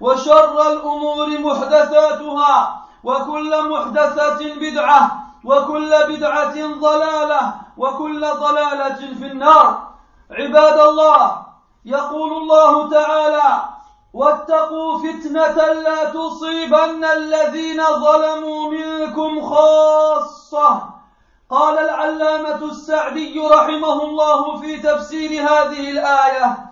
وشر الأمور محدثاتها وكل محدثة بدعة وكل بدعة ضلالة وكل ضلالة في النار. عباد الله يقول الله تعالى واتقوا فتنة لا تصيبن الذين ظلموا منكم خاصة. قال العلامة السعدي رحمه الله في تفسير هذه الآية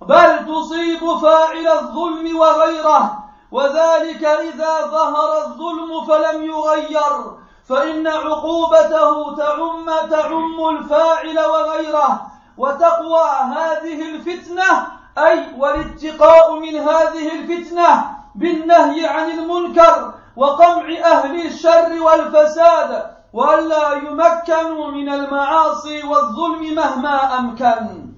بل تصيب فاعل الظلم وغيره وذلك إذا ظهر الظلم فلم يغير فإن عقوبته تعم تعم الفاعل وغيره. وتقوى هذه الفتنة أي والاتقاء من هذه الفتنة بالنهي عن المنكر وقمع أهل الشر والفساد والا يمكنوا من المعاصي والظلم مهما امكن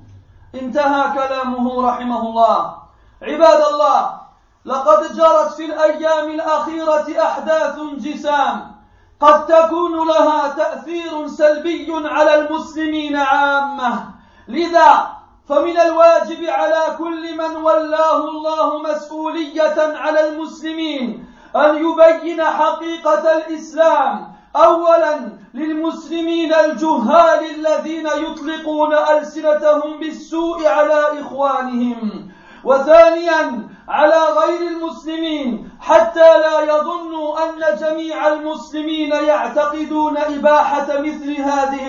انتهى كلامه رحمه الله. عباد الله لقد جرت في الأيام الأخيرة أحداث جسام قد تكون لها تأثير سلبي على المسلمين عامة. لذا فمن الواجب على كل من ولاه الله مسؤولية على المسلمين أن يبين حقيقة الإسلام اولا للمسلمين الجهال الذين يطلقون ألسنتهم بالسوء على إخوانهم وثانيا على غير المسلمين حتى لا يظنوا أن جميع المسلمين يعتقدون إباحة مثل هذه.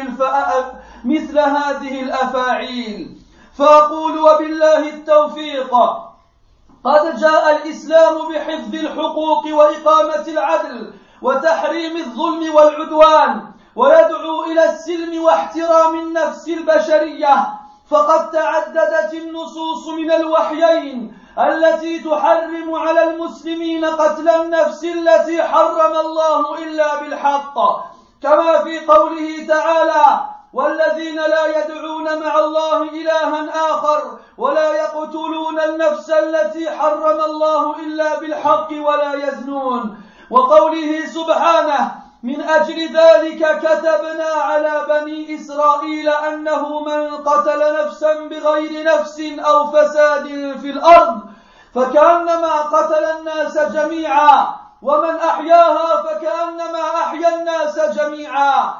مثل هذه الأفاعيل فأقول وبالله التوفيق قد جاء الإسلام بحفظ الحقوق وإقامة العدل وتحريم الظلم والعدوان ويدعو إلى السلم واحترام النفس البشرية. فقد تعددت النصوص من الوحيين التي تحرم على المسلمين قتل النفس التي حرم الله إلا بالحق. كما في قوله تعالى والذين لا يدعون مع الله إلها آخر ولا يقتلون النفس التي حرم الله إلا بالحق ولا يزنون وقوله سبحانه من أجل ذلك كتبنا على بني إسرائيل أنه من قتل نفسا بغير نفس أو فساد في الأرض فكأنما قتل الناس جميعا ومن أحياها فكأنما أحيا الناس جميعا.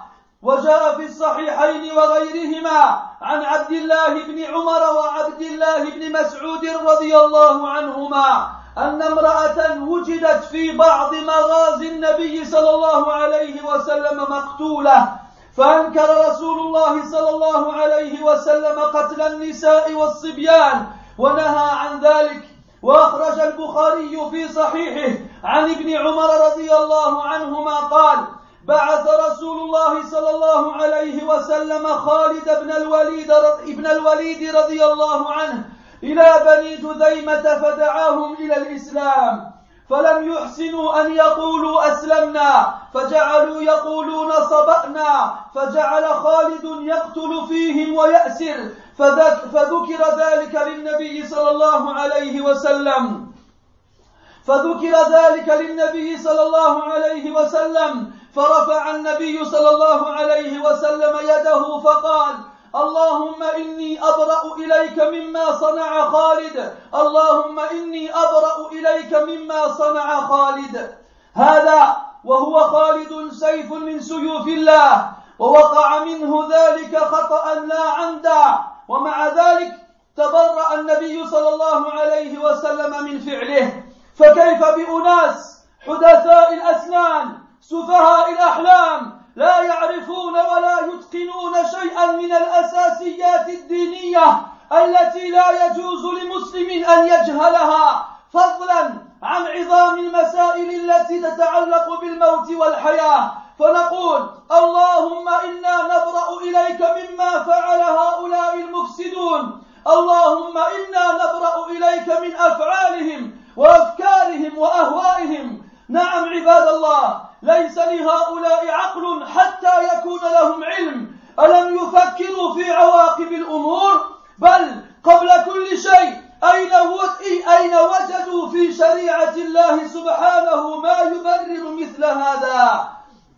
وجاء في الصحيحين وغيرهما عن عبد الله بن عمر وعبد الله بن مسعود رضي الله عنهما أن امرأة وجدت في بعض مغازي النبي صلى الله عليه وسلم مقتولة فأنكر رسول الله صلى الله عليه وسلم قتل النساء والصبيان ونهى عن ذلك. وأخرج البخاري في صحيحه عن ابن عمر رضي الله عنهما قال بعث رسول الله صلى الله عليه وسلم خالد بن الوليد ابن الوليد رضي الله عنه إلى بني جذيمة فدعاهم إلى الإسلام. فلم يحسنوا أن يقولوا أسلمنا. فجعلوا يقولون صبأنا. فجعل خالد يقتل فيهم ويأسر. فذكر ذلك للنبي صلى الله عليه وسلم. فذكر ذلك للنبي صلى الله عليه وسلم. فرفع النبي صلى الله عليه وسلم يده فقال اللهم إني أبرأ إليك مما صنع خالد. اللهم إني أبرأ إليك مما صنع خالد. هذا وهو خالد سيف من سيوف الله. ووقع منه ذلك خطأ لا عمدا ومع ذلك تبرأ النبي صلى الله عليه وسلم من فعله. فكيف بأناس حدثاء الأسنان سفهاء الأحلام لا يعرفون ولا يتقنون شيئا من الأساسيات الدينية التي لا يجوز لمسلم أن يجهلها فضلا عن عظام المسائل التي تتعلق بالموت والحياة. فنقول اللهم إنا نبرأ إليك مما فعل هؤلاء المفسدون. اللهم إنا نبرأ إليك من أفعالهم وأفكارهم وأهوائهم. نعم عباد الله ليس لهؤلاء عقل حتى يكون لهم علم. ألم يفكروا في عواقب الأمور بل قبل كل شيء أين أين وجدوا في شريعة الله سبحانه ما يبرر مثل هذا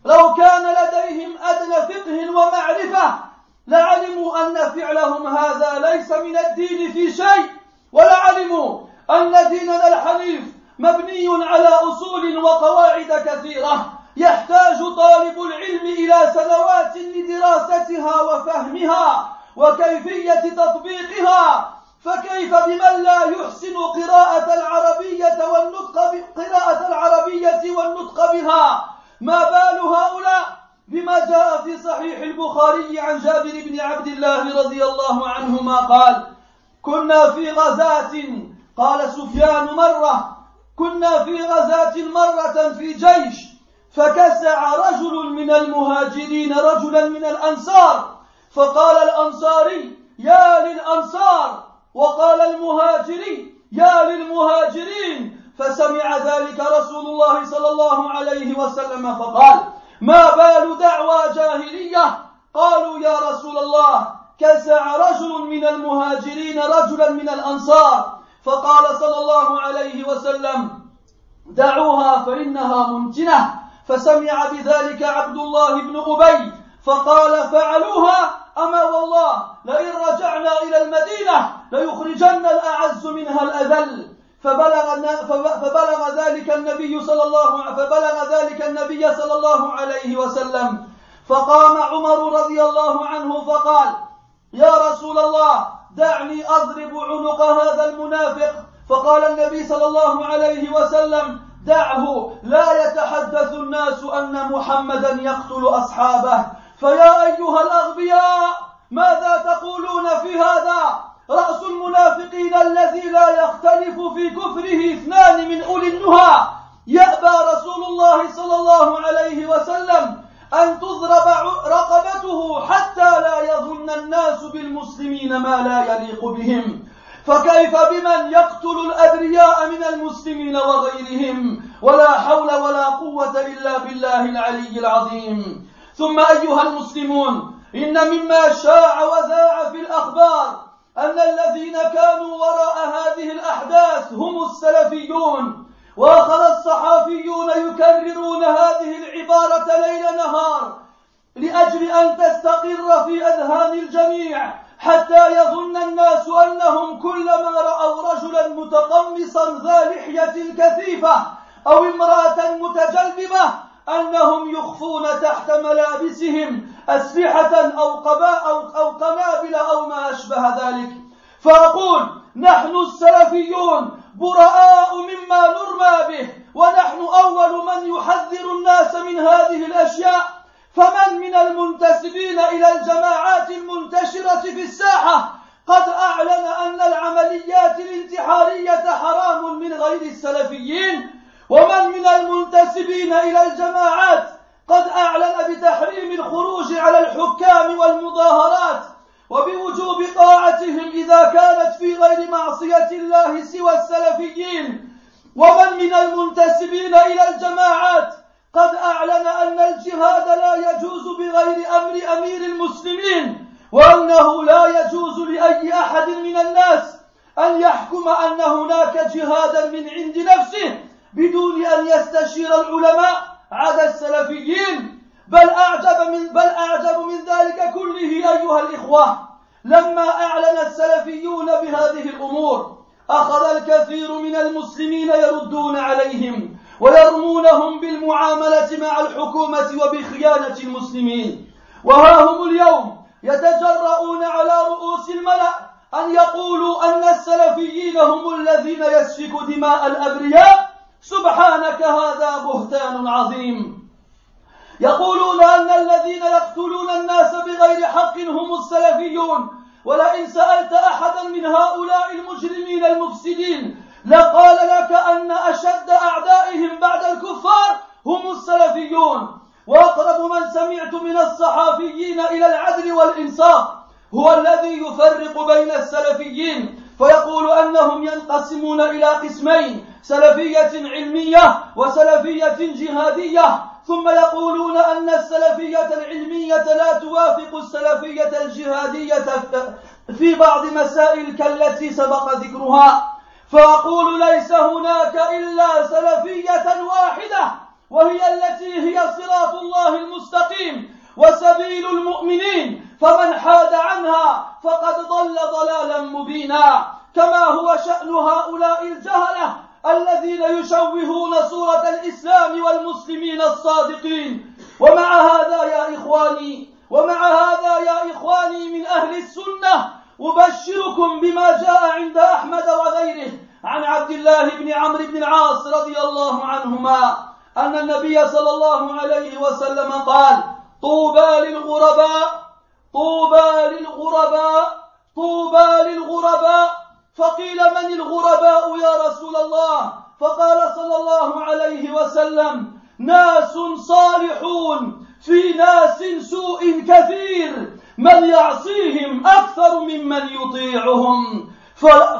لو كان لديهم أدنى فقه ومعرفة لعلموا أن فعلهم هذا ليس من الدين في شيء ولعلموا أن ديننا الحنيف مبني على أصول وقواعد كثيرة يحتاج طالب العلم إلى سنوات لدراستها وفهمها وكيفية تطبيقها فكيف بمن لا يحسن قراءة العربية والنطق قراءة العربية والنطق بها ما بال هؤلاء بما جاء في صحيح البخاري عن جابر بن عبد الله رضي الله عنهما قال كنا في غزاة قال سفيان مرة كنا في غزاة مرة في جيش فكسع رجل من المهاجرين رجلا من الأنصار فقال الأنصاري يا للأنصار وقال المهاجري يا للمهاجرين فسمع ذلك رسول الله صلى الله عليه وسلم فقال ما بال دعوى جاهلية قالوا يا رسول الله كسع رجل من المهاجرين رجلا من الأنصار فقال صلى الله عليه وسلم دعوها فإنها ممتنة. فسمع بذلك عبد الله بن أبي فقال فعلوها؟ أما والله لئن رجعنا إلى المدينة ليخرجن الأعز منها الأذل. فبلغ فبلغ ذلك النبي صلى الله فبلغ ذلك النبي صلى الله عليه وسلم. فقام عمر رضي الله عنه فقال يا رسول الله دعني أضرب عنق هذا المنافق. فقال النبي صلى الله عليه وسلم دعه لا يتحدث الناس أن محمدا يقتل أصحابه. فيا أيها الأغبياء ماذا تقولون في هذا؟ رأس المنافقين الذي لا يختلف في كفره اثنان من أولي النهى. يأبى رسول الله صلى الله عليه وسلم أن تضرب رقبته حتى لا يظن الناس بالمسلمين ما لا يليق بهم. فكيف بمن يقتل الأبرياء من المسلمين وغيرهم؟ ولا حول ولا قوة إلا بالله العلي العظيم. ثم أيها المسلمون إن مما شاع وذاع في الأخبار أن الذين كانوا وراء هذه الأحداث هم السلفيون وأخذ الصحافيون يكررون هذه العبارة ليل نهار لأجل أن تستقر في أذهان الجميع حتى يظن الناس أنهم كلما رأوا رجلا متقمصا ذا لحية كثيفة أو امرأة متجلبة أنهم يخفون تحت ملابسهم أسلحة أو قباء أو, أو قنابل أو ما أشبه ذلك. فأقول نحن السلفيون براء مما نرمى به ونحن أول من يحذر الناس من هذه الأشياء. فمن من المنتسبين إلى الجماعات المنتشرة في الساحة؟ قد أعلن أن العمليات الانتحارية حرام من غير السلفيين ومن من المنتسبين إلى الجماعات قد أعلن بتحريم الخروج على الحكام والمظاهرات وبوجوب طاعتهم إذا كانت في غير معصية الله سوى السلفيين. ومن من المنتسبين إلى الجماعات قد أعلن أن الجهاد لا يجوز بغير أمر أمير المسلمين وأنه يجوز لأي أحد من الناس أن يحكم أن هناك جهادا من عند نفسه بدون أن يستشير العلماء عدا السلفيين. بل أعجب من بل أعجب من ذلك كله أيها الإخوة لما أعلن السلفيون بهذه الأمور. أخذ الكثير من المسلمين يردون عليهم ويرمونهم بالمعاملة مع الحكومة وبخيانة المسلمين. وها هم اليوم يتجرؤون على رؤوس الملأ أن يقولوا أن السلفيين هم الذين يسفك دماء الأبرياء. سبحانك هذا بهتان عظيم. يقولون أن الذين يقتلون الناس بغير حق هم السلفيون. ولئن سألت أحدا من هؤلاء المجرمين المفسدين لقال لك أن أشد أعدائهم بعد الكفار هم السلفيون. وأقرب من سمعت من الصحافيين إلى العدل والإنصاف هو الذي يفرق بين السلفيين فيقول أنهم ينقسمون إلى قسمين سلفية علمية وسلفية جهادية ثم يقولون أن السلفية العلمية لا توافق السلفية الجهادية في بعض مسائل كالتي سبق ذكرها فأقول ليس هناك إلا سلفية واحدة. وهي التي هي صراط الله المستقيم وسبيل المؤمنين فمن حاد عنها فقد ضل ضلالا مبينا. كما هو شأن هؤلاء الجهلة الذين يشوهون صورة الإسلام والمسلمين الصادقين. ومع هذا يا إخواني ومع هذا يا إخواني من أهل السنة أبشركم بما جاء عند أحمد وغيره. عن عبد الله بن عمرو بن العاص رضي الله عنهما أن النبي صلى الله عليه وسلم قال طوبى للغرباء طوبى للغرباء طوبى للغرباء. فقيل من الغرباء يا رسول الله؟ فقال صلى الله عليه وسلم ناس صالحون في ناس سوء كثير. من يعصيهم أكثر ممن يطيعهم.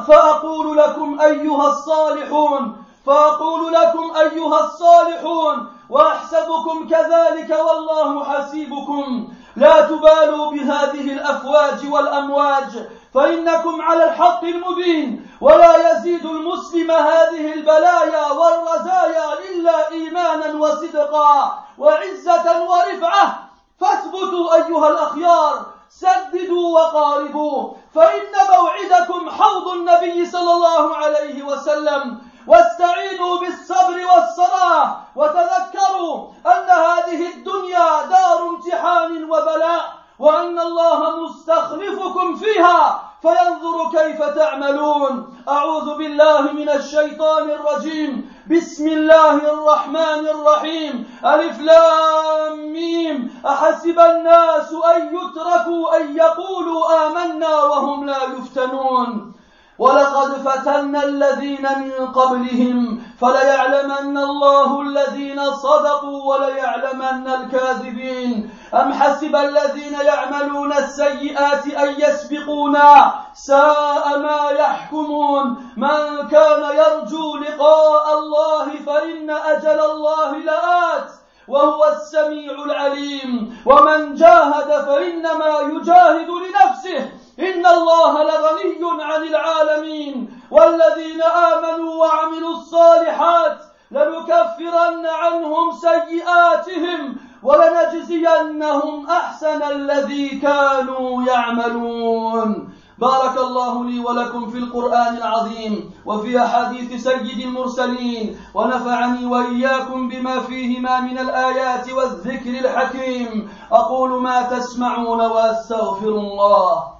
فأقول لكم أيها الصالحون فأقول لكم أيها الصالحون وأحسبكم كذلك والله حسيبكم. لا تبالوا بهذه الأفواج والأمواج فإنكم على الحق المبين. ولا يزيد المسلم هذه البلايا والرزايا إلا إيمانا وصدقا وعزة ورفعة. فاثبتوا أيها الأخيار سددوا وقاربوا. فإن موعدكم حوض النبي صلى الله عليه وسلم. واستعينوا بالصبر والصلاة وتذكروا أن هذه الدنيا دار امتحان وبلاء وأن الله مستخلفكم فيها فينظر كيف تعملون. أعوذ بالله من الشيطان الرجيم. بسم الله الرحمن الرحيم. ألف لام ميم. أحسب الناس أن يتركوا أن يقولوا آمنا وهم لا يفتنون. ولقد فتنا الذين من قبلهم فليعلمن الله الذين صدقوا وليعلمن الكاذبين. أم حسب الذين يعملون السيئات أن يسبقونا ساء ما يحكمون. من كان يرجو لقاء الله فإن أجل الله لآت. وهو السميع العليم. ومن جاهد فإنما يجاهد لنفسه. إن الله لغني عن العالمين. والذين آمنوا وعملوا الصالحات لنكفرن عنهم سيئاتهم ولنجزينهم أحسن الذي كانوا يعملون. بارك الله لي ولكم في القرآن العظيم وفي أحاديث سيد المرسلين ونفعني وإياكم بما فيهما من الآيات والذكر الحكيم. أقول ما تسمعون وأستغفر الله.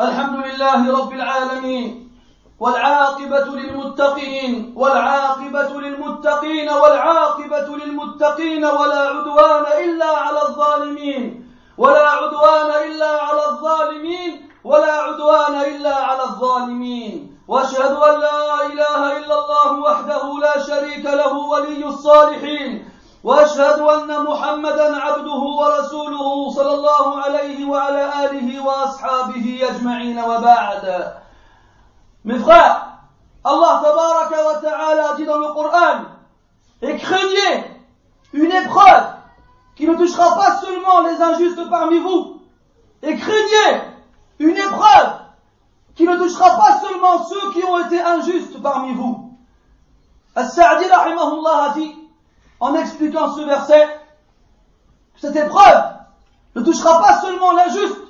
الحمد لله رب العالمين. والعاقبة للمتقين والعاقبة للمتقين والعاقبة للمتقين ولا عدوان إلا على الظالمين ولا عدوان إلا على الظالمين ولا عدوان إلا على الظالمين. وأشهد أن لا إله إلا الله وحده لا شريك له ولي الصالحين. وأشهد أن محمدا عبده ورسوله صلى الله عليه وعلى آله وأصحابه أجمعين وبعد. Mes frères, Allah tabaraka wa ta'ala dit dans le Coran Et craignez une épreuve qui ne touchera pas seulement les injustes parmi vous, et craignez une épreuve qui ne touchera pas seulement ceux qui ont été injustes parmi vous. As-Sa'di a dit, en expliquant ce verset, cette épreuve ne touchera pas seulement l'injuste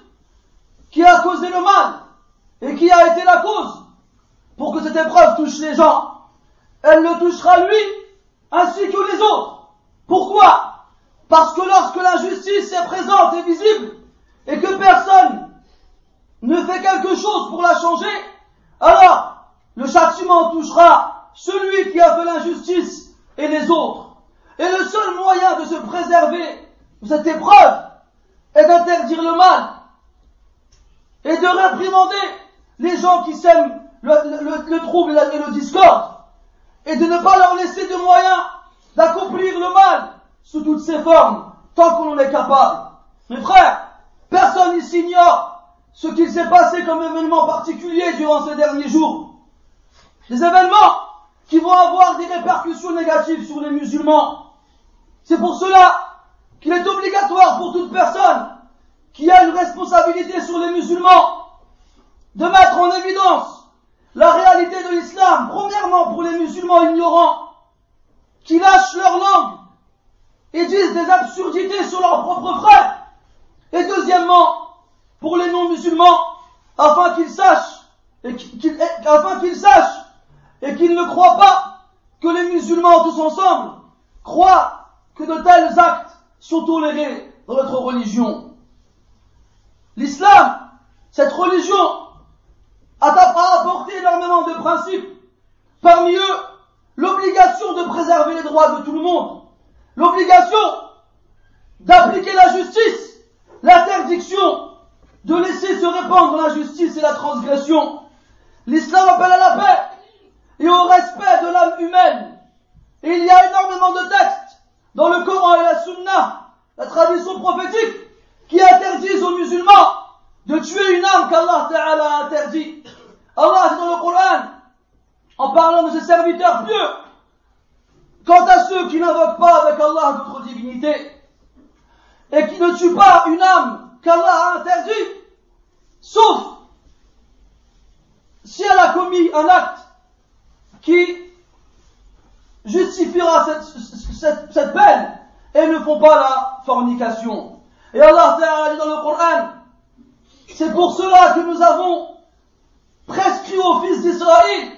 qui a causé le mal et qui a été la cause pour que cette épreuve touche les gens. Elle le touchera lui ainsi que les autres. Pourquoi? Parce que lorsque l'injustice est présente et visible et que personne ne fait quelque chose pour la changer, alors le châtiment touchera celui qui a fait l'injustice et les autres. Et le seul moyen de se préserver de cette épreuve est d'interdire le mal et de réprimander les gens qui sèment le, trouble et le discorde et de ne pas leur laisser de moyens d'accomplir le mal sous toutes ses formes tant qu'on en est capable. Mes frères, personne ici ignore ce qu'il s'est passé comme événement particulier durant ces derniers jours. Des événements qui vont avoir des répercussions négatives sur les musulmans. C'est pour cela qu'il est obligatoire pour toute personne qui a une responsabilité sur les musulmans de mettre en évidence la réalité de l'islam, premièrement pour les musulmans ignorants, qui lâchent leur langue et disent des absurdités sur leurs propres frères, et deuxièmement pour les non-musulmans, afin qu'ils sachent, et qu'ils, afin qu'ils sachent et qu'ils ne croient pas que les musulmans tous ensemble croient que de tels actes sont tolérés dans notre religion. L'islam, cette religion, a apporté énormément de principes. Parmi eux, l'obligation de préserver les droits de tout le monde, l'obligation d'appliquer la justice, l'interdiction de laisser se répandre la justice et la transgression. L'islam appelle à la paix et au respect de l'âme humaine. Et il y a énormément de textes dans le Coran et la Sunna, la tradition prophétique, qui interdisent aux musulmans de tuer une âme qu'Allah a interdit. Allah dit dans le Coran, en parlant de ses serviteurs pieux, quant à ceux qui n'invoquent pas avec Allah d'autres divinités, et qui ne tuent pas une âme qu'Allah a interdit, sauf si elle a commis un acte qui justifiera cette, peine et ne font pas la fornication. Et Allah dit dans le Coran, c'est pour cela que nous avons prescrit aux fils d'Israël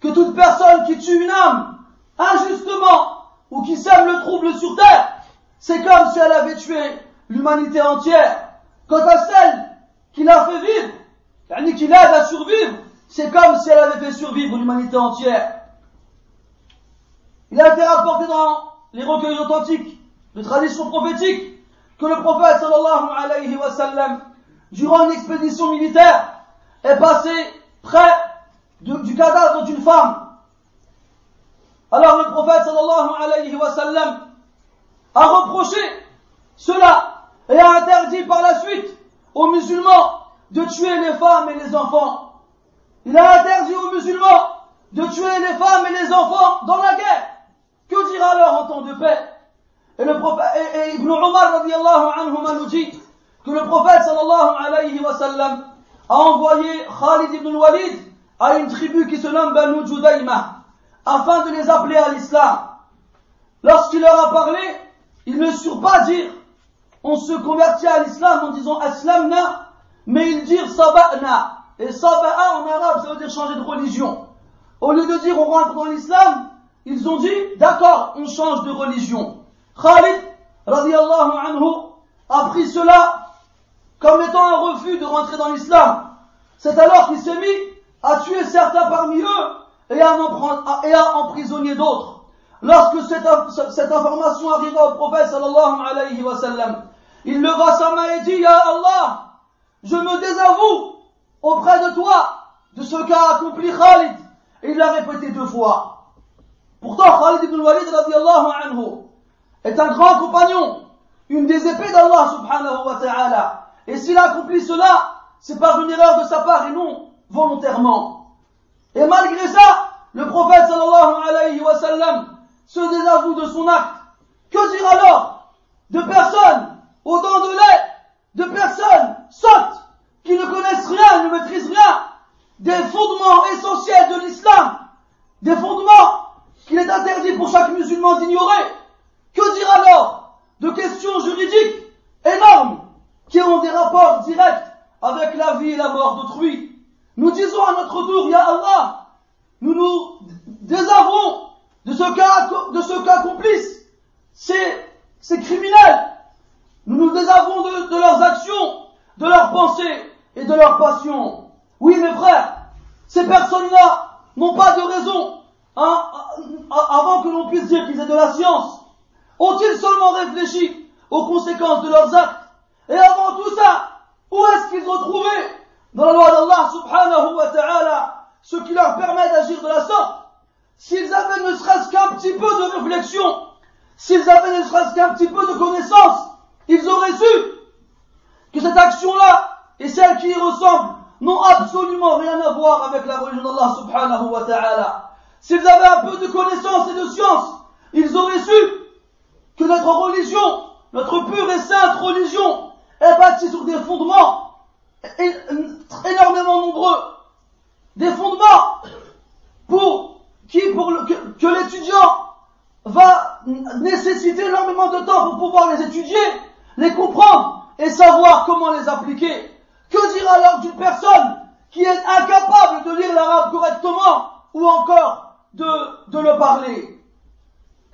que toute personne qui tue une âme injustement ou qui sème le trouble sur terre, c'est comme si elle avait tué l'humanité entière. Quant à celle qui l'a fait vivre, qui l'aide à survivre, c'est comme si elle avait fait survivre l'humanité entière. Il a été rapporté dans les recueils authentiques de tradition prophétique que le prophète sallallahu alayhi wa sallam, durant une expédition militaire, est passé près du cadavre d'une femme. Alors le prophète sallallahu alayhi wa sallam a reproché cela et a interdit par la suite aux musulmans de tuer les femmes et les enfants. Il a interdit aux musulmans de tuer les femmes et les enfants dans la guerre. Que dira alors en temps de paix? Et, le prophète, et, Ibn Umar anhu nous dit que le prophète sallallahu alayhi wa sallam a envoyé Khalid ibn Walid à une tribu qui se nomme Banu Judaïma afin de les appeler à l'islam. Lorsqu'il leur a parlé, ils ne surent pas dire on se convertit à l'islam en disant aslamna, mais ils dirent saba'na. Et saba'a en arabe, ça veut dire changer de religion. Au lieu de dire on rentre dans l'islam, ils ont dit d'accord, on change de religion. Khalid, radiallahu anhu, a pris cela comme étant un refus de rentrer dans l'islam. C'est alors qu'il s'est mis à tuer certains parmi eux et à, emprisonner d'autres. Lorsque cette, cette, information arriva au prophète sallallahu alayhi wa sallam, il leva sa main et dit, Ya Allah, je me désavoue auprès de toi de ce qu'a accompli Khalid. Et il l'a répété deux fois. Pourtant, Khalid ibn Walid anhu est un grand compagnon, une des épées d'Allah subhanahu wa ta'ala. Et s'il a accompli cela, c'est par une erreur de sa part et non volontairement. Et malgré ça, le prophète sallallahu alayhi wa sallam se désavoue de son acte. Que dire alors de personnes aux dents de lait, de personnes sottes qui ne connaissent rien, ne maîtrisent rien des fondements essentiels de l'islam, des fondements qu'il est interdit pour chaque musulman d'ignorer? Que dire alors de questions juridiques énormes qui ont des rapports directs avec la vie et la mort d'autrui Nous disons à notre tour, Ya nous nous désavons de ce cas, de ces, criminels. Nous nous désavons de, de leurs actions, de leurs pensées et de leurs passions. Oui, mes frères, ces personnes-là n'ont pas de raison hein, avant que l'on puisse dire qu'ils aient de la science. Ont-ils seulement réfléchi aux conséquences de leurs actes? Et avant tout ça, où est-ce qu'ils ont trouvé dans la loi d'Allah subhanahu wa ta'ala ce qui leur permet d'agir de la sorte? S'ils avaient ne serait-ce qu'un petit peu de réflexion, s'ils avaient ne serait-ce qu'un petit peu de connaissance, ils auraient su que cette action-là et celle qui y ressemble n'ont absolument rien à voir avec la religion d'Allah subhanahu wa ta'ala. S'ils avaient un peu de connaissance et de science, ils auraient su que notre religion, notre pure et sainte religion, est bâtie sur des fondements énormément nombreux. Des fondements pour qui, pour que l'étudiant va nécessiter énormément de temps pour pouvoir les étudier, les comprendre et savoir comment les appliquer. Que dire alors d'une personne qui est incapable de lire l'arabe correctement ou encore de, de le parler?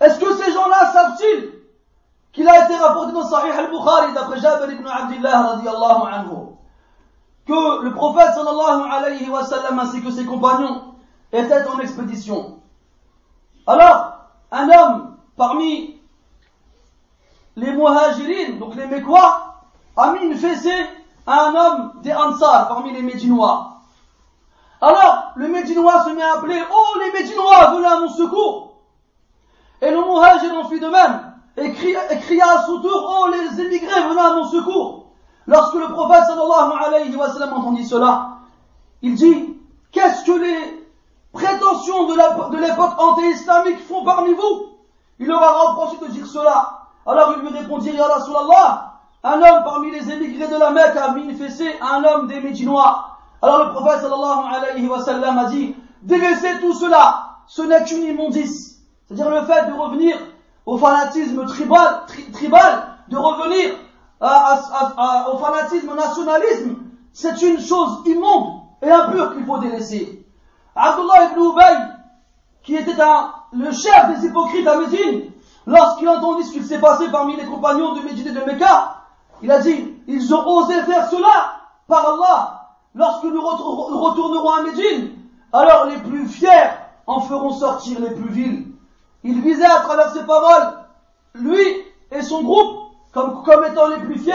Est-ce que ces gens-là savent-ils qu'il a été rapporté dans Sahih al-Bukhari d'après Jabir ibn Abdullah radiallahu anhu que le prophète sallallahu alayhi wa sallam ainsi que ses compagnons étaient en expédition. Alors, un homme parmi les muhajirines, donc les Mécois, a mis une fessée à un homme des Ansar parmi les Médinois. Alors, le Médinois se met à appeler Oh les Médinois, venez à mon secours Et le Muhajir en fit de même et cria, à son tour Oh les émigrés, venez à mon secours Lorsque le prophète sallallahu alayhi wa sallam entendit cela, il dit Qu'est-ce que les prétentions de l'époque anti-islamique font parmi vous? Il leur a reproché de dire cela. Alors il lui répondit Ya Rasulallah, un homme parmi les émigrés de la Mecque a manifesté un homme des Médinois. Alors le prophète sallallahu alayhi wa sallam a dit, délaissez tout cela, ce n'est qu'une immondice. C'est-à-dire le fait de revenir au fanatisme tribal, de revenir au fanatisme nationalisme, c'est une chose immonde et impure qu'il faut délaisser. Abdullah ibn Ubay, qui était le chef des hypocrites à Médine, lorsqu'il entendit ce qu'il s'est passé parmi les compagnons de Médine et de Mecca, il a dit, ils ont osé faire cela par Allah. Lorsque nous retournerons à Médine, alors les plus fiers en feront sortir les plus vils. Il visait à travers ses paroles, lui et son groupe, comme, comme étant les plus fiers,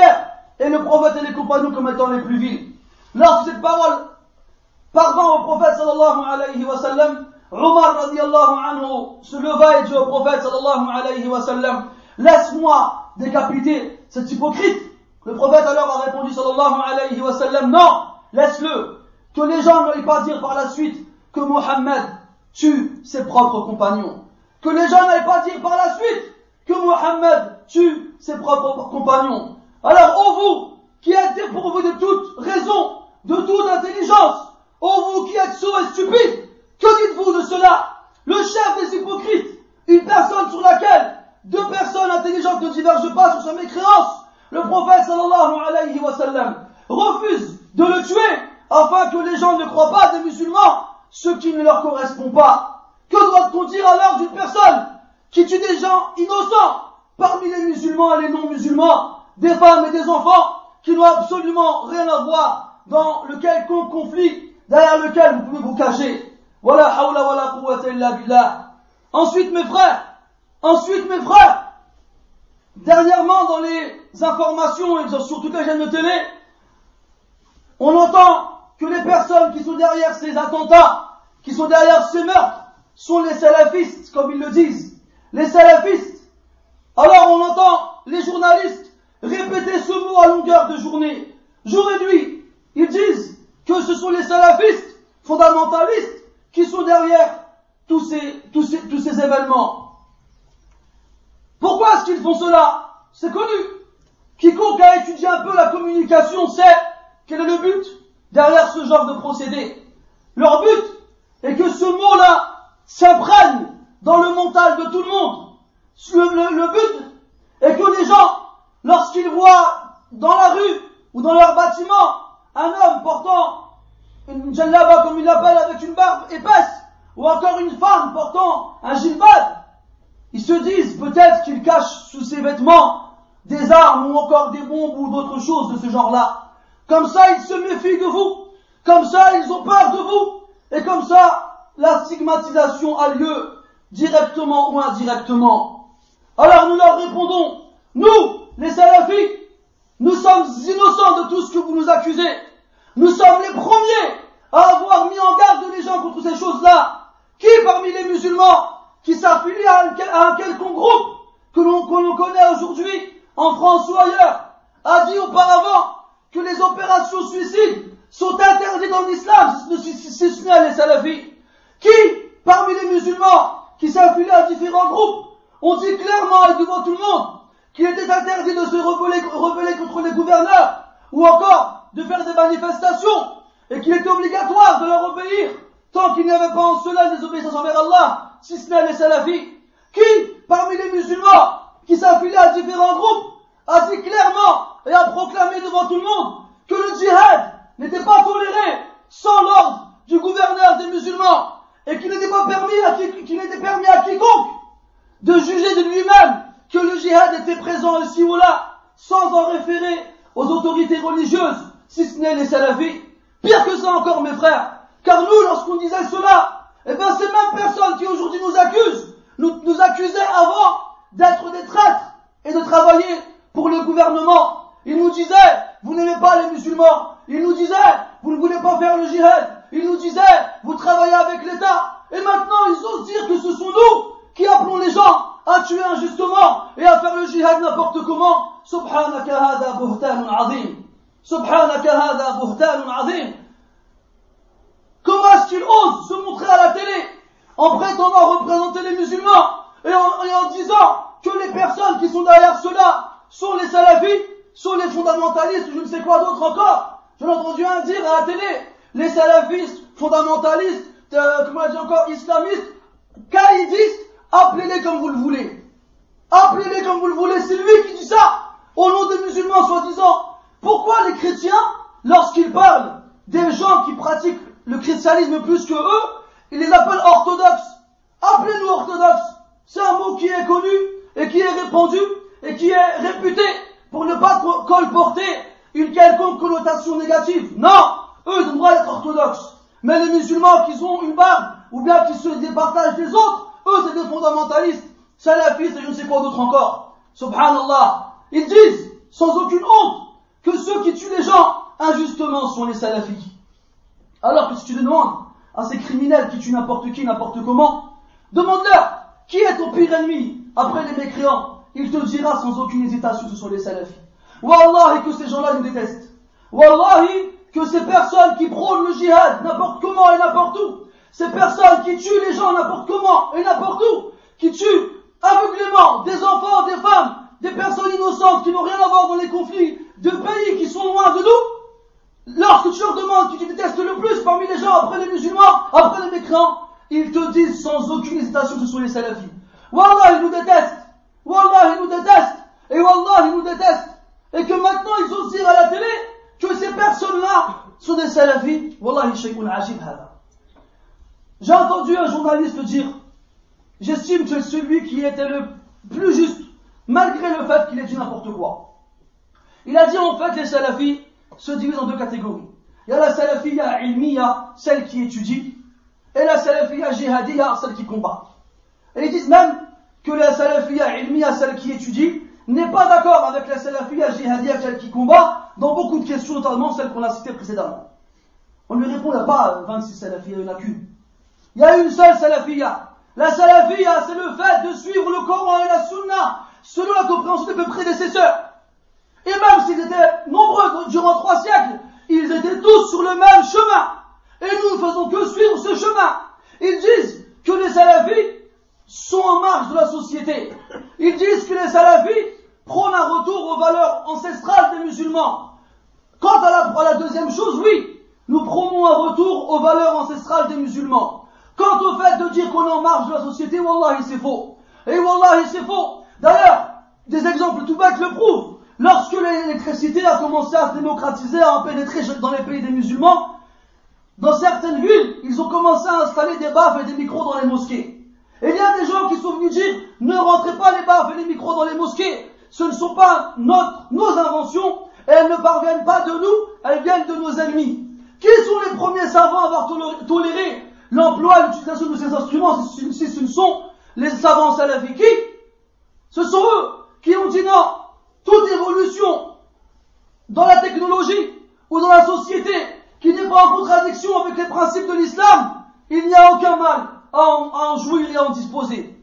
et le prophète et les compagnons comme étant les plus vils. Lorsque cette parole parvint au prophète sallallahu alayhi wa sallam, Omar radiallahu anhu se leva et dit au prophète sallallahu alayhi wa sallam, laisse-moi décapiter cet hypocrite le prophète alors a répondu sallallahu alayhi wa sallam, non, laisse-le, que les gens n'aillent pas dire par la suite que Mohammed tue ses propres compagnons. Que les gens n'aillent pas dire par la suite que Mohammed tue ses propres compagnons. Alors, ô vous, qui êtes dépourvus de toute raison, de toute intelligence, ô vous qui êtes sourds et stupides, que dites-vous de cela? Le chef des hypocrites, une personne sur laquelle deux personnes intelligentes ne divergent pas sur sa mécréance, le prophète sallallahu alayhi wa sallam refuse de le tuer afin que les gens ne croient pas des musulmans ce qui ne leur correspond pas. Que doit-on dire alors d'une personne qui tue des gens innocents parmi les musulmans et les non-musulmans, des femmes et des enfants qui n'ont absolument rien à voir dans le quelconque conflit derrière lequel vous pouvez vous cacher? Voilà, hawla wa quwwata illa billah. Ensuite, mes frères, ensuite, mes frères, Dernièrement, dans les informations et sur toutes les chaînes de télé, on entend que les personnes qui sont derrière ces attentats, qui sont derrière ces meurtres, sont les salafistes, comme ils le disent. Les salafistes. Alors on entend les journalistes répéter ce mot à longueur de journée, jour et nuit. Ils disent que ce sont les salafistes fondamentalistes qui sont derrière tous ces, événements. Pourquoi est-ce qu'ils font cela? C'est connu. Quiconque a étudié un peu la communication sait quel est le but derrière ce genre de procédé. Leur but est que ce mot-là s'imprègne dans le mental de tout le monde le, but est que les gens, lorsqu'ils voient dans la rue ou dans leur bâtiment un homme portant une djellaba comme il l'appelle avec une barbe épaisse, ou encore une femme portant un gilbad, ils se disent peut-être qu'il cache sous ses vêtements des armes ou encore des bombes ou d'autres choses de ce genre-là. Comme ça, ils se méfient de vous. Comme ça, ils ont peur de vous. Et comme ça, la stigmatisation a lieu directement ou indirectement. Alors nous leur répondons, nous, les salafis, nous sommes innocents de tout ce que vous nous accusez. Nous sommes les premiers à avoir mis en garde les gens contre ces choses-là. Qui parmi les musulmans qui s'affilient à un quelconque groupe que l'on connaît aujourd'hui en France ou ailleurs a dit auparavant que les opérations suicides sont interdites en islam, si ce n'est les salafis? Qui, parmi les musulmans qui s'affilient à différents groupes, ont dit clairement et devant tout le monde qu'il était interdit de se rebeller contre les gouverneurs ou encore de faire des manifestations et qu'il était obligatoire de leur obéir tant qu'il n'y avait pas en cela des obéissances envers Allah, si ce n'est les salafis. Qui, parmi les musulmans qui s'affiliaient à différents groupes, a dit clairement et a proclamé devant tout le monde que le djihad n'était pas toléré sans l'ordre du gouverneur des musulmans et qu'il n'était pas permis à quiconque de juger de lui-même que le djihad était présent ici ou là sans en référer aux autorités religieuses, si ce n'est les salafis. Pire que ça encore, mes frères, car nous, lorsqu'on disait cela, eh bien, ces mêmes personnes qui aujourd'hui nous accusent, nous, nous accusaient avant d'être des traîtres et de travailler pour le gouvernement. Ils nous disaient, vous n'aimez pas les musulmans. Ils nous disaient, vous ne voulez pas faire le jihad. Ils nous disaient, vous travaillez avec l'État. Et maintenant, ils osent dire que ce sont nous qui appelons les gens à tuer injustement et à faire le jihad n'importe comment. Subhanaka hada buhtanun azim. Subhanaka hada buhtanun azim. Comment est-ce qu'ils osent se montrer à la télé en prétendant représenter les musulmans et en, disant que les personnes qui sont derrière cela sont les salafis, sont les fondamentalistes, je ne sais quoi d'autre encore. J'en ai entendu un dire à la télé, les salafistes, fondamentalistes, euh, comment dit encore, islamistes, caïdistes, appelez-les comme vous le voulez. Appelez-les comme vous le voulez, c'est lui qui dit ça, au nom des musulmans soi-disant. Pourquoi les chrétiens, lorsqu'ils parlent des gens qui pratiquent le christianisme plus que eux, ils les appellent orthodoxes? Appelez-nous orthodoxes. C'est un mot qui est connu et qui est répandu et qui est réputé pour ne pas colporter une quelconque connotation négative. Non, eux ils ont le droit d'être orthodoxes. Mais les musulmans qui ont une barbe ou bien qui se départagent des autres, eux c'est des fondamentalistes, salafistes et je ne sais quoi d'autre encore. Subhanallah. Ils disent, sans aucune honte, que ceux qui tuent les gens injustement sont les salafis. Alors que si tu demandes à ces criminels qui tuent n'importe qui, n'importe comment, demande-leur qui est ton pire ennemi après les mécréants. Il te dira sans aucune hésitation ce sont les salafis. Wallahi que ces gens-là nous détestent. Wallahi que ces personnes qui prônent le djihad n'importe comment et n'importe où, ces personnes qui tuent les gens n'importe comment et n'importe où, qui tuent aveuglément des enfants, des femmes, des personnes innocentes qui n'ont rien à voir dans les conflits de pays qui sont loin de nous, Lorsque tu leur demandes qui tu détestes le plus parmi les gens, après les musulmans, après les mécréants, ils te disent sans aucune hésitation que ce sont les salafis. Wallah, ils nous détestent. Wallah, ils nous détestent. Et Wallah, ils nous détestent. Et que maintenant, ils osent dire à la télé que ces personnes-là sont des salafis. Wallah, ajib J'ai entendu un journaliste dire, j'estime que celui qui était le plus juste, malgré le fait qu'il ait dit n'importe quoi. Il a dit en fait les salafis, se divise en deux catégories. Il y a la salafiyya ilmiya, celle qui étudie, et la salafiyya jihadiyya, celle qui combat. Et ils disent même que la salafiyya ilmiya, celle qui étudie, n'est pas d'accord avec la salafiyya jihadiyya, celle qui combat, dans beaucoup de questions, notamment celles qu'on a citées précédemment. On lui répond, il n'y a pas 26 salafiyya, il n'y en a qu'une. Il y a une seule salafiyya. La salafiyya, c'est le fait de suivre le Coran et la Sunna, selon la compréhension de mes prédécesseurs. Et même s'ils étaient nombreux durant trois siècles, ils étaient tous sur le même chemin. Et nous ne faisons que suivre ce chemin. Ils disent que les salafis sont en marge de la société. Ils disent que les salafis prônent un retour aux valeurs ancestrales des musulmans. Quant à la, deuxième chose, oui, nous prônons un retour aux valeurs ancestrales des musulmans. Quant au fait de dire qu'on est en marge de la société, Wallah, c'est faux. Et Wallah, c'est faux. D'ailleurs, des exemples tout bêtes le prouvent. Lorsque l'électricité a commencé à se démocratiser, à pénétrer dans les pays des musulmans, dans certaines villes, ils ont commencé à installer des baffes et des micros dans les mosquées. Et il y a des gens qui sont venus dire, ne rentrez pas les baffes et les micros dans les mosquées. Ce ne sont pas nos inventions, et elles ne parviennent pas de nous, elles viennent de nos ennemis. Qui sont les premiers savants à avoir toléré l'emploi et l'utilisation de ces instruments si ce ne sont les savants salafiques Ce sont eux qui ont dit non, toute évolution dans la technologie ou dans la société qui n'est pas en contradiction avec les principes de l'islam, il n'y a aucun mal à en, jouir et à en disposer.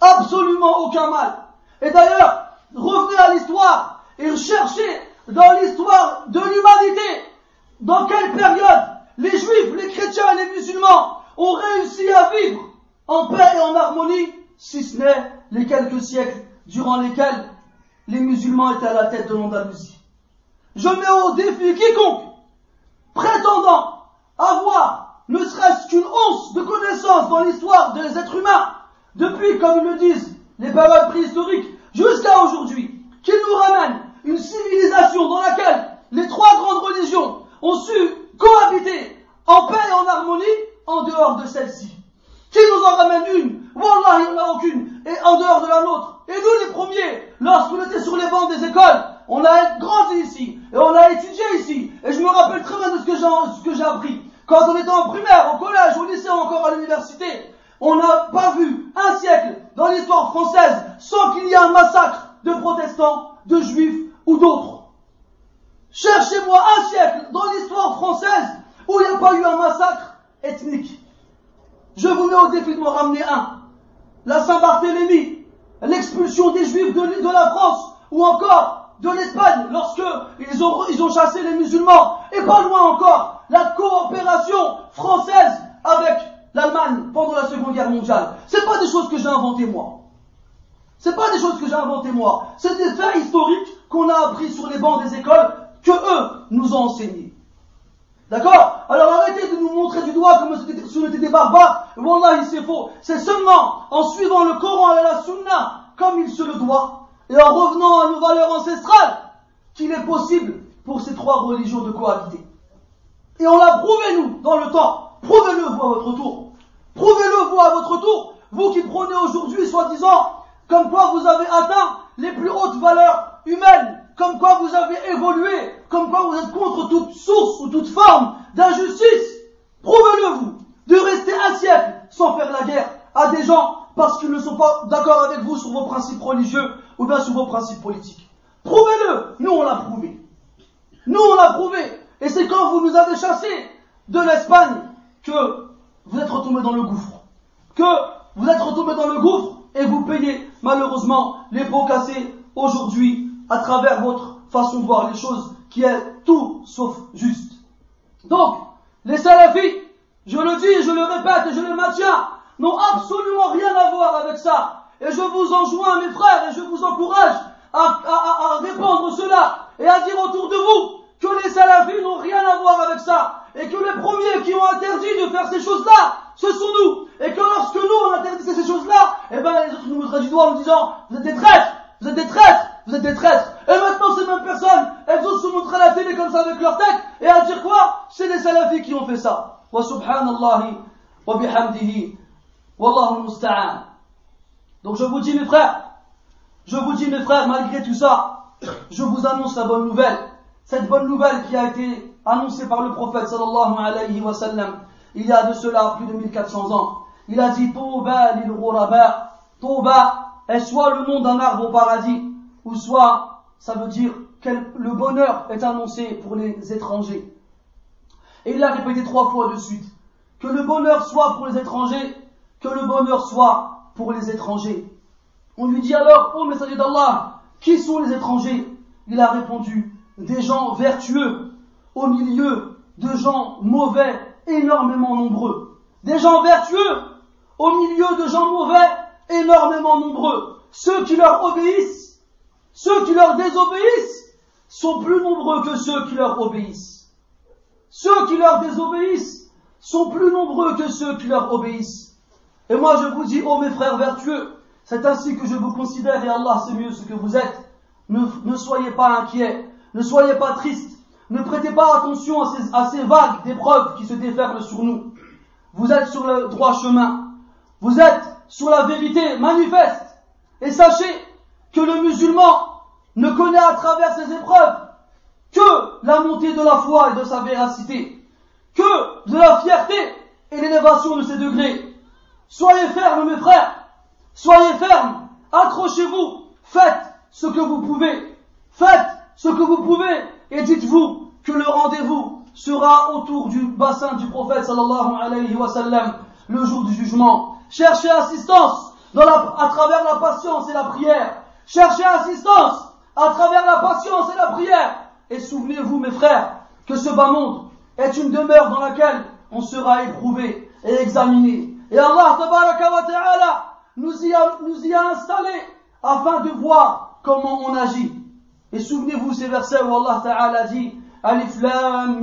Absolument aucun mal. Et d'ailleurs, revenez à l'histoire et recherchez dans l'histoire de l'humanité dans quelle période les juifs, les chrétiens et les musulmans ont réussi à vivre en paix et en harmonie, si ce n'est les quelques siècles durant lesquels les musulmans étaient à la tête de l'Andalousie. Je mets au défi quiconque prétendant avoir ne serait-ce qu'une once de connaissance dans l'histoire des êtres humains, depuis, comme ils le disent, les périodes préhistoriques, jusqu'à aujourd'hui, qu'il nous ramène une civilisation dans laquelle les trois grandes religions ont su cohabiter en paix et en harmonie en dehors de celle-ci. Qui nous en ramène une Wallah, il n'y en a aucune. Et en dehors de la nôtre. Et nous les premiers, lorsqu'on était sur les bancs des écoles, on a grandi ici. Et on a étudié ici. Et je me rappelle très bien de ce que j'ai appris. Quand on était en primaire, au collège, au lycée, encore à l'université, on n'a pas vu un siècle dans l'histoire française sans qu'il y ait un massacre de protestants, de juifs ou d'autres. Cherchez-moi un siècle dans l'histoire française où il n'y a pas eu un massacre ethnique. Je vous mets au défi de me ramener un. La Saint-Barthélemy, l'expulsion des Juifs de, de la France, ou encore de l'Espagne, lorsque ils ont, ils ont chassé les musulmans, et pas loin encore, la coopération française avec l'Allemagne pendant la Seconde Guerre mondiale. C'est pas des choses que j'ai inventées moi. C'est pas des choses que j'ai inventées moi. C'est des faits historiques qu'on a appris sur les bancs des écoles que eux nous ont enseignés. D'accord? Alors arrêtez de nous montrer du doigt comme si on était des barbares. Wallah, c'est faux. C'est seulement en suivant le Coran et la Sunna comme il se le doit et en revenant à nos valeurs ancestrales qu'il est possible pour ces trois religions de cohabiter. Et on l'a prouvé, nous, dans le temps. Prouvez-le, vous, à votre tour. Prouvez-le, vous, à votre tour. Vous qui prenez aujourd'hui, soi-disant, comme quoi vous avez atteint les plus hautes valeurs humaines comme quoi vous avez évolué, comme quoi vous êtes contre toute source ou toute forme d'injustice. Prouvez-le vous, de rester un siècle sans faire la guerre à des gens parce qu'ils ne sont pas d'accord avec vous sur vos principes religieux ou bien sur vos principes politiques. Prouvez-le. Nous, on l'a prouvé. Nous, on l'a prouvé. Et c'est quand vous nous avez chassés de l'Espagne que vous êtes retombés dans le gouffre. Que vous êtes retombés dans le gouffre et vous payez malheureusement les pots cassés aujourd'hui à travers votre façon de voir les choses qui est tout sauf juste. Donc, les salafis, je le dis, je le répète et je le maintiens, n'ont absolument rien à voir avec ça. Et je vous enjoins, mes frères, et je vous encourage à, à, à, répandre cela et à dire autour de vous que les salafis n'ont rien à voir avec ça. Et que les premiers qui ont interdit de faire ces choses-là, ce sont nous. Et que lorsque nous on interdit ces choses-là, eh ben les autres nous montrent du doigt en disant, vous êtes des traîtres, vous êtes des traîtres, vous êtes des traîtres. Et maintenant, ces mêmes personnes, elles osent se montrer à la télé comme ça avec leur tête et à dire quoi? C'est les salafis qui ont fait ça. Wa subhanallah wa bihamdihi. Wallahu musta'an. Donc je vous dis mes frères, je vous dis mes frères, malgré tout ça, je vous annonce la bonne nouvelle. Cette bonne nouvelle qui a été annoncée par le prophète sallallahu alayhi wa sallam il y a de cela plus de 1400 ans. Il a dit Touba lil ghuraba. Touba est soit le nom d'un arbre au paradis, ou soit ça veut dire que le bonheur est annoncé pour les étrangers. Et il l'a répété trois fois de suite. Que le bonheur soit pour les étrangers, que le bonheur soit pour les étrangers. On lui dit alors, ô messager d'Allah, qui sont les étrangers? Il a répondu, des gens vertueux au milieu de gens mauvais, énormément nombreux. Des gens vertueux au milieu de gens mauvais, énormément nombreux. Ceux qui leur obéissent ceux qui leur désobéissent sont plus nombreux que ceux qui leur obéissent. Ceux qui leur désobéissent sont plus nombreux que ceux qui leur obéissent. Et moi je vous dis, ô mes frères vertueux, C'est ainsi que je vous considère et Allah sait mieux ce que vous êtes. Ne, ne soyez pas inquiets, ne soyez pas tristes, ne prêtez pas attention à ces, vagues d'épreuves qui se déferlent sur nous. Vous êtes sur le droit chemin, vous êtes sur la vérité manifeste. Et sachez que le musulman ne connaît à travers ces épreuves que la montée de la foi et de sa véracité, que de la fierté et l'élévation de ses degrés. Soyez fermes, mes frères, soyez fermes, accrochez-vous, faites ce que vous pouvez, faites ce que vous pouvez, et dites-vous que le rendez-vous sera autour du bassin du prophète sallallahu alayhi wa sallam le jour du jugement. Cherchez assistance à travers la patience et la prière. Cherchez assistance à travers la patience et la prière. Et souvenez-vous, mes frères, que ce bas monde est une demeure dans laquelle on sera éprouvé et examiné. Et Allah ta'ala nous y a, nous y a installés afin de voir comment on agit. Et souvenez-vous ces versets où Allah Ta'ala dit Alif Lam.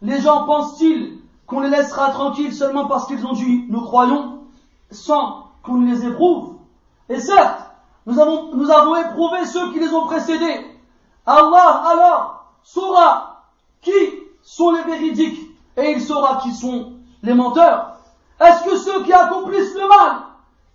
Les gens pensent-ils qu'on les laissera tranquilles seulement parce qu'ils ont dit nous croyons sans qu'on les éprouve? Et certes, nous avons, nous avons éprouvé ceux qui les ont précédés. Allah alors saura qui sont les véridiques et il saura qui sont les menteurs. Est-ce que ceux qui accomplissent le mal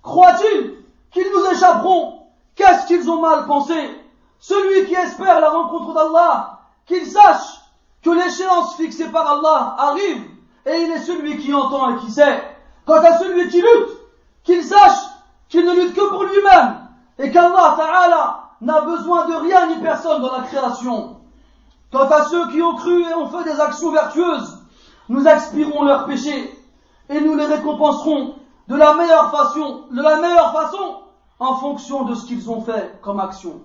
croient-ils qu'ils nous échapperont? Qu'est-ce qu'ils ont mal pensé? Celui qui espère la rencontre d'Allah, qu'il sache que l'échéance fixée par Allah arrive et il est celui qui entend et qui sait. Quant à celui qui lutte, qu'il sache qu'il ne lutte que pour lui-même et qu'Allah Ta'ala n'a besoin de rien ni personne dans la création. Quant à ceux qui ont cru et ont fait des actions vertueuses, nous expirons leurs péchés et nous les récompenserons de la meilleure façon, de la meilleure façon en fonction de ce qu'ils ont fait comme action.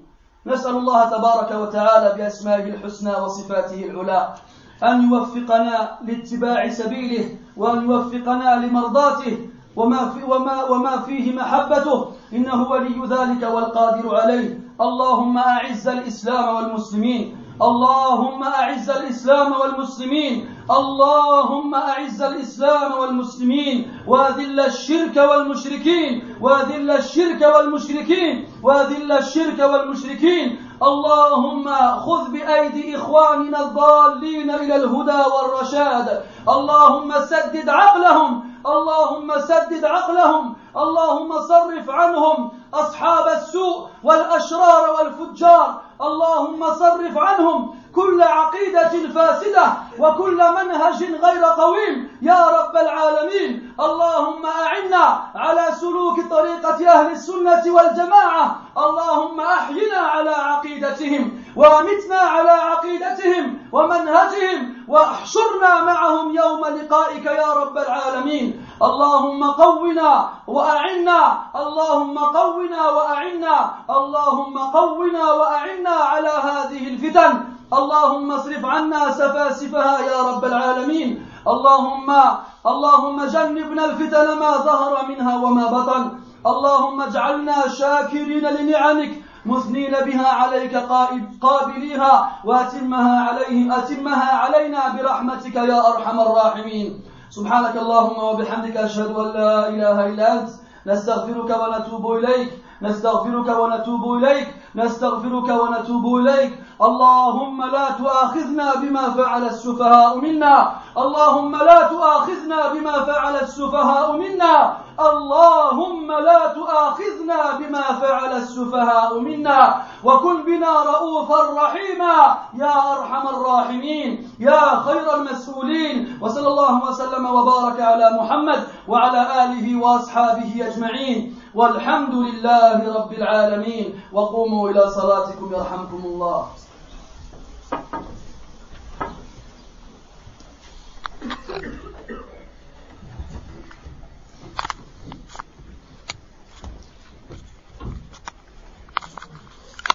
نسأل الله تبارك وتعالى بأسمائه الحسنى وصفاته العلى أن يوفقنا لاتباع سبيله وأن يوفقنا لمرضاته وما, في وما, وما فيه محبته. إنه ولي ذلك والقادر عليه. اللهم أعز الإسلام والمسلمين. اللهم أعز الإسلام والمسلمين. اللهم أعز الإسلام والمسلمين. وأذل الشرك والمشركين. وأذل الشرك والمشركين. وأذل الشرك والمشركين. اللهم خذ بأيدي إخواننا الضالين إلى الهدى والرشاد. اللهم سدد عقلهم اللهم سدد عقلهم اللهم صرف عنهم أصحاب السوء والأشرار والفجار اللهم صرف عنهم كل عقيدة فاسدة وكل منهج غير قويم. يا رب العالمين اللهم أعنا على سلوك طريقة أهل السنة والجماعة. اللهم أحينا على عقيدتهم وأمتنا على عقيدتهم ومنهجهم واحشرنا معهم يوم لقائك يا رب العالمين. اللهم قونا وأعنا اللهم قونا وأعنا اللهم قونا وأعنا على هذه الفتن. اللهم اصرف عنا سفاسفها يا رب العالمين. اللهم اللهم جنبنا الفتن ما ظهر منها وما بطن. اللهم اجعلنا شاكرين لنعمك. مثنين بها عليك قابليها. وأتمها عليهم أتمها علينا برحمتك يا أرحم الراحمين. سبحانك اللهم وبحمدك أشهد أن لا إله إلا أنت نستغفرك ونتوب إليك. نستغفرك ونتوب إليك. نستغفرك ونتوب إليك. اللهم لا تؤاخذنا بما فعل السفهاء منا. اللهم لا تؤاخذنا بما فعل السفهاء منا. اللهم لا تؤاخذنا بما فعل السفهاء منا وكن بنا رؤوفا رحيما يا أرحم الراحمين يا خير المسؤولين وصلى الله وسلم وبارك على محمد وعلى آله وأصحابه أجمعين والحمد لله رب العالمين وقوموا إلى صلاتكم يرحمكم الله